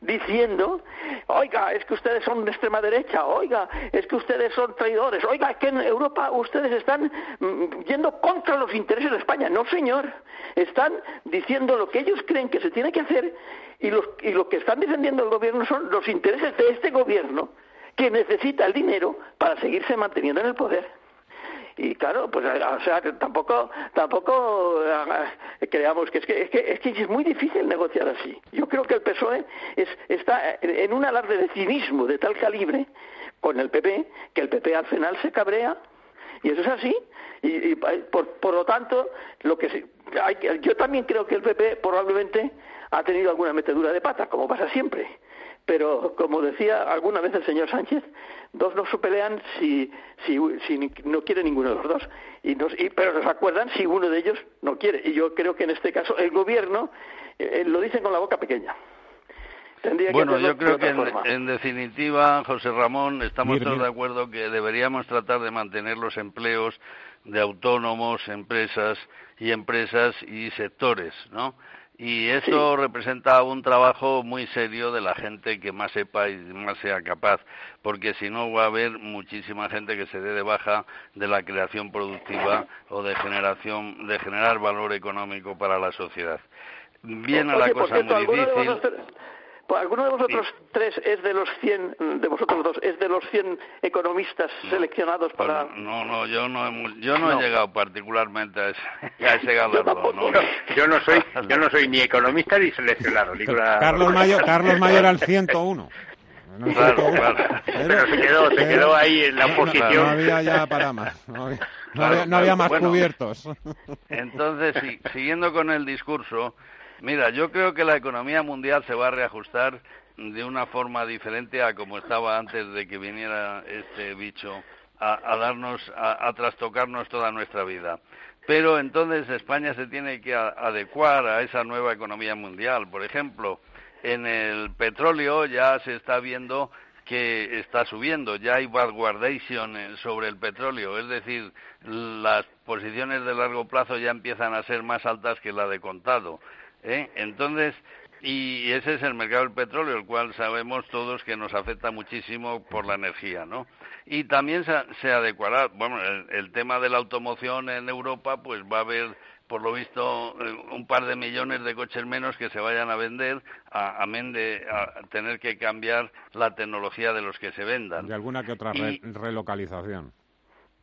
diciendo, oiga, es que ustedes son de extrema derecha, oiga, es que ustedes son traidores, oiga, es que en Europa ustedes están mm, yendo contra los intereses de España. No, señor, están diciendo lo que ellos creen que se tiene que hacer y, los, y lo que están defendiendo el gobierno son los intereses de este gobierno que necesita el dinero para seguirse manteniendo en el poder y claro pues o sea tampoco tampoco eh, creamos que es que es que es que es muy difícil negociar así. Yo creo que el PSOE es, está en un alarde de cinismo de tal calibre con el PP que el PP al final se cabrea y eso es así. Y, por, por lo tanto lo que hay, yo también creo que el PP probablemente ha tenido alguna metedura de pata como pasa siempre pero como decía alguna vez el señor Sánchez, dos no se pelean si, si, no quiere ninguno de los dos, y, pero nos acuerdan si uno de ellos no quiere. Y yo creo que en este caso el gobierno eh, lo dicen con la boca pequeña. bueno, yo creo que en, definitiva, José Ramón, estamos todos de acuerdo que deberíamos tratar de mantener los empleos de autónomos, empresas y empresas y sectores, ¿no? Y eso representa un trabajo muy serio de la gente que más sepa y más sea capaz, porque si no va a haber muchísima gente que se dé de baja de la creación productiva o de generación de generar valor económico para la sociedad. Viene la cosa muy difícil. Pues, ¿Alguno de vosotros tres es de los 100, de vosotros dos, es de los 100 economistas seleccionados pues para...? no, no, yo no, he, yo no, he llegado particularmente a ese, (laughs) a ese galardón. ¿no? (laughs) Yo, no soy, yo no soy ni economista ni seleccionado. Carlos, Mayor, Carlos Mayor al (laughs) 101. claro, claro. Pero, se quedó, se quedó ahí en la posición. No, había ya para más. No había, no había, más cubiertos. Entonces, siguiendo con el discurso, Mira, yo creo que la economía mundial se va a reajustar de una forma diferente a como estaba antes de que viniera este bicho a, darnos, a, trastocarnos toda nuestra vida. Pero entonces España se tiene que adecuar a esa nueva economía mundial. Por ejemplo, en el petróleo ya se está viendo que está subiendo, ya hay backwardation sobre el petróleo, es decir, las posiciones de largo plazo ya empiezan a ser más altas que la de contado. ¿Eh? Entonces, y ese es el mercado del petróleo, el cual sabemos todos que nos afecta muchísimo por la energía, ¿no? Y también se, adecuará, bueno, el, tema de la automoción en Europa, pues va a haber, por lo visto, eh, un par de millones de coches menos que se vayan a vender, a, amén de tener que cambiar la tecnología de los que se vendan. Y alguna que otra relocalización.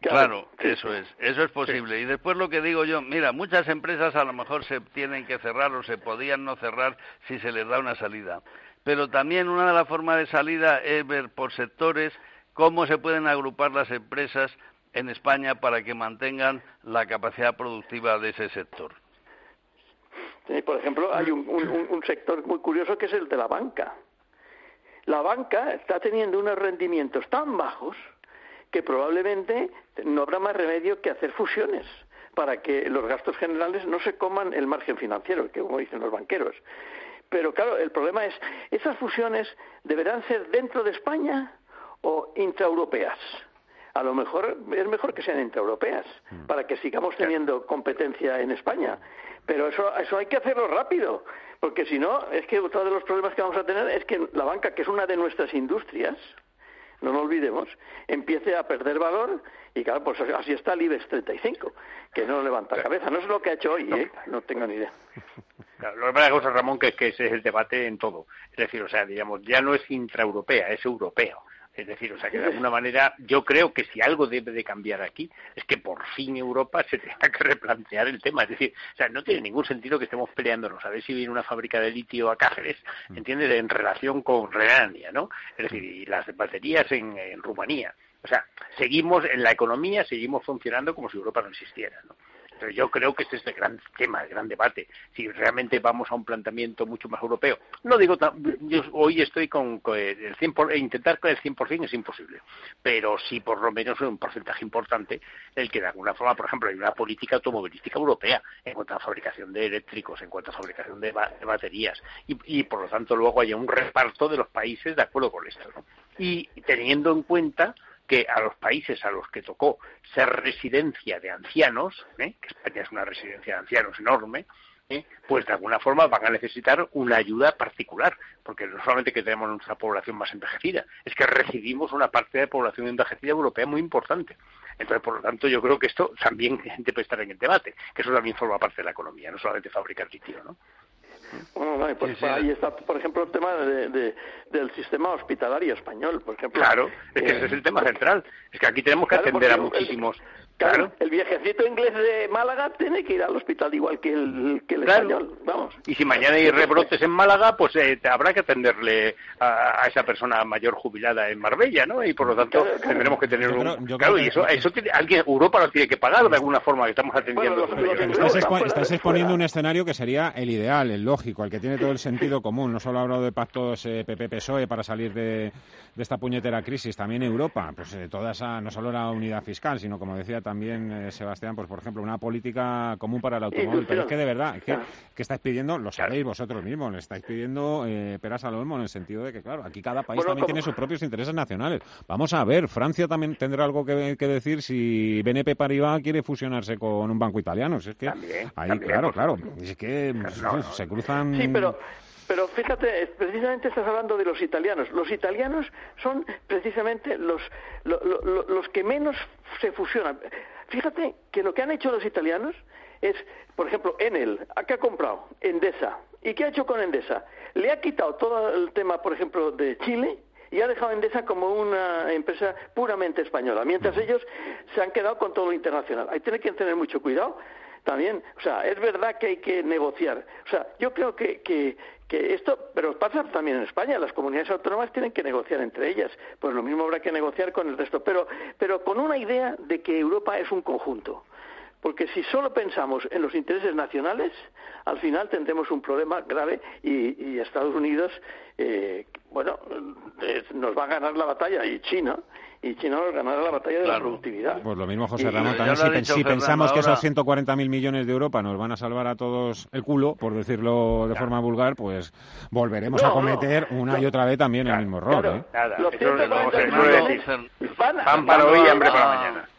Claro, eso es, eso es posible. Y después lo que digo yo, mira, muchas empresas a lo mejor se tienen que cerrar o se podían no cerrar si se les da una salida. Pero también una de las formas de salida es ver por sectores cómo se pueden agrupar las empresas en España para que mantengan la capacidad productiva de ese sector. por ejemplo, hay un sector muy curioso que es el de la banca. La banca está teniendo unos rendimientos tan bajos que probablemente no habrá más remedio que hacer fusiones para que los gastos generales no se coman el margen financiero, que como dicen los banqueros. Pero claro, el problema es, ¿esas fusiones deberán ser dentro de España o intraeuropeas? A lo mejor es mejor que sean intraeuropeas, mm. para que sigamos teniendo competencia en España. Pero eso, eso hay que hacerlo rápido, porque si no, es que otro de los problemas que vamos a tener es que la banca, que es una de nuestras industrias, no lo olvidemos, empiece a perder valor y claro, pues así está el IBEX 35, que no levanta cabeza. No es lo que ha hecho hoy, ¿eh? no tengo ni idea. lo que pasa, José Ramón, que es que ese es el debate en todo. Es decir, o sea, digamos, ya no es intraeuropea, es europeo. Es decir, o sea, que de alguna manera yo creo que si algo debe de cambiar aquí es que por fin Europa se tenga que replantear el tema. Es decir, o sea, no tiene ningún sentido que estemos peleándonos a ver si viene una fábrica de litio a Cáceres, mm. ¿entiendes? En relación con Renania, ¿no? Es decir, y las baterías en, en Rumanía. O sea, seguimos en la economía, seguimos funcionando como si Europa no existiera, ¿no? Pero yo creo que este es el gran tema, el gran debate. Si realmente vamos a un planteamiento mucho más europeo. No digo, yo hoy estoy con, el 100%, e intentar con el 100% es imposible. Pero sí, por lo menos, un porcentaje importante el que de alguna forma, por ejemplo, hay una política automovilística europea en cuanto a fabricación de eléctricos, en cuanto a fabricación de, baterías. Y, por lo tanto, luego haya un reparto de los países de acuerdo con esto. Y teniendo en cuenta que a los países a los que tocó ser residencia de ancianos, ¿eh? que España es una residencia de ancianos enorme, ¿eh? pues de alguna forma van a necesitar una ayuda particular, porque no solamente que tenemos nuestra población más envejecida, es que recibimos una parte de población envejecida europea muy importante. Entonces, por lo tanto, yo creo que esto también (laughs) debe estar en el debate, que eso también forma parte de la economía, no solamente fabricar litio, ¿no? Bueno, pues ahí está, por ejemplo, el tema de, del sistema hospitalario español, por ejemplo. Claro, es que ese es el tema central. Es que aquí tenemos que atender a muchísimos. Claro, el viejecito inglés de Málaga tiene que ir al hospital igual que el, que el español, vamos. Y si mañana hay rebrotes en Málaga, pues eh, habrá que atenderle a, esa persona mayor jubilada en Marbella, ¿no? Y por lo tanto tendremos que tener un... claro, y eso, eso tiene, alguien, Europa lo tiene que pagar de alguna forma, que estamos atendiendo. estás, exponiendo un escenario que sería el ideal, el lógico, el que tiene todo el sentido común. No solo he hablado de pactos eh, PP-PSOE para salir de, esta puñetera crisis, también Europa, pues eh, toda esa, no solo la unidad fiscal, sino como decía también, eh, Sebastián, pues por ejemplo, una política común para el automóvil. Pero es que de verdad, es que, que estáis pidiendo, lo sabéis vosotros mismos, le estáis pidiendo eh, peras al olmo en el sentido de que, claro, aquí cada país también tiene sus propios intereses nacionales. Vamos a ver, Francia también tendrá algo que, decir si BNP Paribas quiere fusionarse con un banco italiano. es que ahí, claro, claro, es que se cruzan... Sí, pero pero fíjate, precisamente estás hablando de los italianos. Los italianos son precisamente los, los que menos se fusionan. Fíjate que lo que han hecho los italianos es, por ejemplo, Enel, ¿a qué ha comprado? Endesa. ¿Y qué ha hecho con Endesa? Le ha quitado todo el tema, por ejemplo, de Chile y ha dejado Endesa como una empresa puramente española, mientras ellos se han quedado con todo lo internacional. Ahí tiene que tener mucho cuidado también. O sea, es verdad que hay que negociar. O sea, yo creo que, que, que esto, pero pasa también en España, las comunidades autónomas tienen que negociar entre ellas, pues lo mismo habrá que negociar con el resto, pero, pero con una idea de que Europa es un conjunto. Porque si solo pensamos en los intereses nacionales, al final tendremos un problema grave y, Estados Unidos, eh, bueno, eh, nos va a ganar la batalla y China, y China nos ganará la batalla de la productividad. Pues lo mismo, José Ramón, también si, pensamos que esos 140.000 millones de Europa nos van a salvar a todos el culo, por decirlo de forma vulgar, pues volveremos a cometer una y otra vez también el mismo error. ¿eh? Nada, los van, para hoy y hambre para mañana.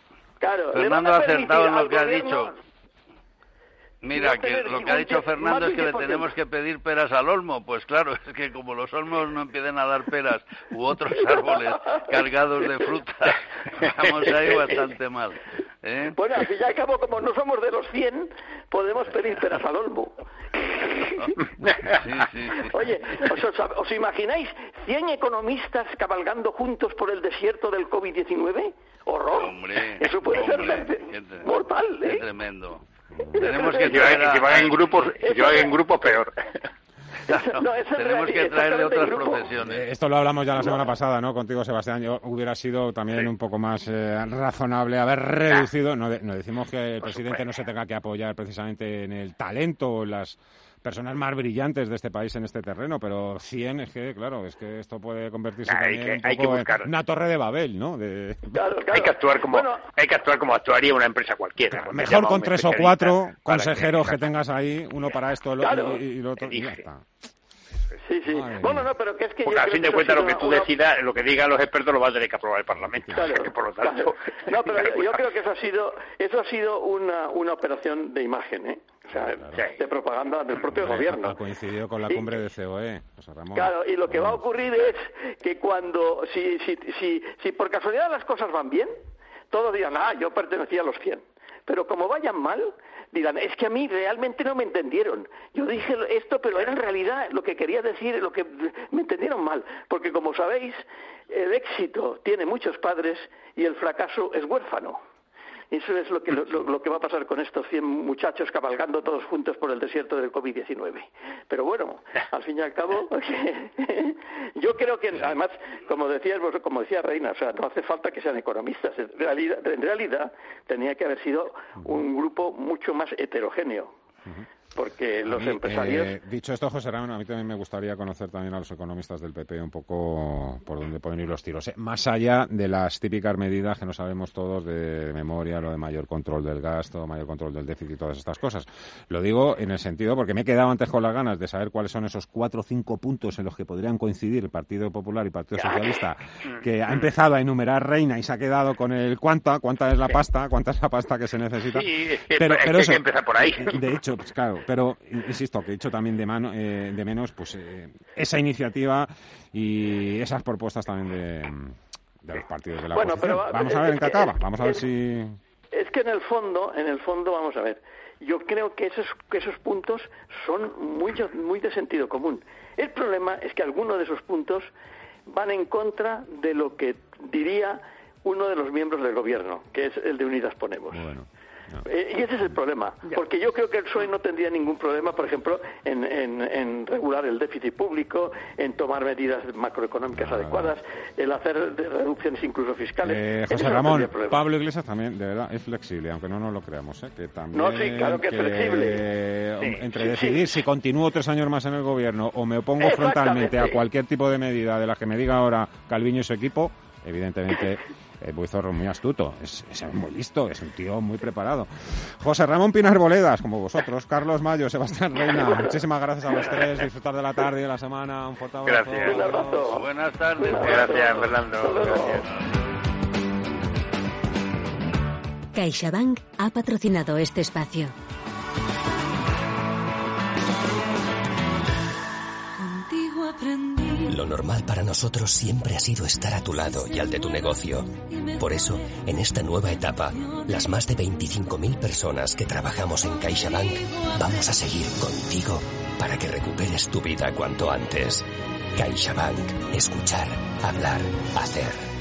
Claro, Fernando ha acertado en lo que ha dicho. Mira, que lo que ha dicho Fernando es que le tenemos que pedir peras al olmo. Pues claro, (laughs) es que como los olmos no empiecen a dar peras u otros (laughs) árboles cargados de fruta, (laughs) vamos ahí bastante mal. ¿eh? Bueno, al fin y al cabo, como no somos de los 100, podemos pedir peras al olmo. Oye, ¿os, imagináis 100 economistas cabalgando juntos por el desierto del COVID-19? ¡Horror! Hombre, Eso puede ser mortal, ¿eh? tremendo. Tenemos que traer a... van en grupos, en grupos peor. tenemos que traer de otras profesiones. Eh, esto lo hablamos ya la semana pasada, ¿no? Contigo, Sebastián. Yo hubiera sido también un poco más eh, razonable haber reducido. No, no decimos que el presidente no se tenga que apoyar precisamente en el talento o en las personas más brillantes de este país en este terreno, pero 100 es que, claro, es que esto puede convertirse en una torre de Babel, ¿no? Hay que actuar como hay que actuar como actuaría una empresa cualquiera. mejor con tres o cuatro consejeros que, tengas ahí, uno para esto y, lo otro, y ya está. Sí, sí. bueno, no, pero que es que. Porque a fin de cuentas, lo que tú decidas, lo que digan los expertos, lo va a tener que aprobar el Parlamento. (laughs) por lo tanto. No, pero (laughs) yo creo que eso ha sido, eso ha sido una, una operación de imagen, ¿eh? O sea, de propaganda del propio gobierno. Ha coincidido con la cumbre de COE, José Ramón. Claro, y lo que va a ocurrir es que cuando, si, si, si, si por casualidad las cosas van bien, todos dirán, ah, yo pertenecía a los 100. Pero como vayan mal, dirán, es que a mí realmente no me entendieron. Yo dije esto, pero era en realidad lo que quería decir, lo que me entendieron mal. Porque como sabéis, el éxito tiene muchos padres y el fracaso es huérfano. Eso es lo que, lo, que va a pasar con estos 100 muchachos cabalgando todos juntos por el desierto del COVID-19. Pero bueno, al fin y al cabo, (laughs) yo creo que además, como decías como decía Reina, o sea, no hace falta que sean economistas. En realidad, en realidad tenía que haber sido un grupo mucho más heterogéneo porque los empresarios... Eh, dicho esto, José Ramón, a mí también me gustaría conocer también a los economistas del PP un poco por dónde pueden ir los tiros. ¿eh? Más allá de las típicas medidas que no sabemos todos de memoria, lo de mayor control del gasto, mayor control del déficit y todas estas cosas. Lo digo en el sentido porque me he quedado antes con las ganas de saber cuáles son esos cuatro o cinco puntos en los que podrían coincidir el Partido Popular y el Partido Socialista, que ha empezado a enumerar Reina y se ha quedado con el cuánta, cuánta es la pasta, cuánta es la pasta que se necesita. pero, pero eso, hay que empezar por ahí. De hecho, pues claro, pero insisto que he hecho también de, mano, eh, de menos pues eh, esa iniciativa y esas propuestas también de, los partidos de la bueno, vamos a ver en qué acaba, vamos a ver si es que en el fondo, en el fondo vamos a ver. Yo creo que esos que esos puntos son muy muy de sentido común. El problema es que algunos de esos puntos van en contra de lo que diría uno de los miembros del gobierno, que es el de Unidas Ponemos. Bueno. Eh, y ese es el problema, porque yo creo que el PSOE no tendría ningún problema, por ejemplo, en, en, regular el déficit público, en tomar medidas macroeconómicas adecuadas, el hacer reducciones incluso fiscales. Eh, José Ramón, Pablo Iglesias también, de verdad, es flexible, aunque no nos lo creamos, ¿eh? que también... No, sí, claro que es flexible. Eh, entre decidir si continúo tres años más en el gobierno o me opongo frontalmente a cualquier tipo de medida de la que me diga ahora Calviño y su equipo, evidentemente, (laughs) eh, Buizorro muy astuto, es, muy listo, es un tío muy preparado. José Ramón Pinar Boledas, como vosotros, Carlos Mayo, Sebastián Reina, muchísimas gracias a los tres, disfrutar de la tarde y de la semana, un fuerte abrazo. Gracias. Buenas tardes. Gracias, Fernando. Gracias. CaixaBank ha patrocinado este espacio. Lo normal para nosotros siempre ha sido estar a tu lado y al de tu negocio. Por eso, en esta nueva etapa, las más de 25.000 personas que trabajamos en CaixaBank vamos a seguir contigo para que recuperes tu vida cuanto antes. CaixaBank. Escuchar, hablar, hacer.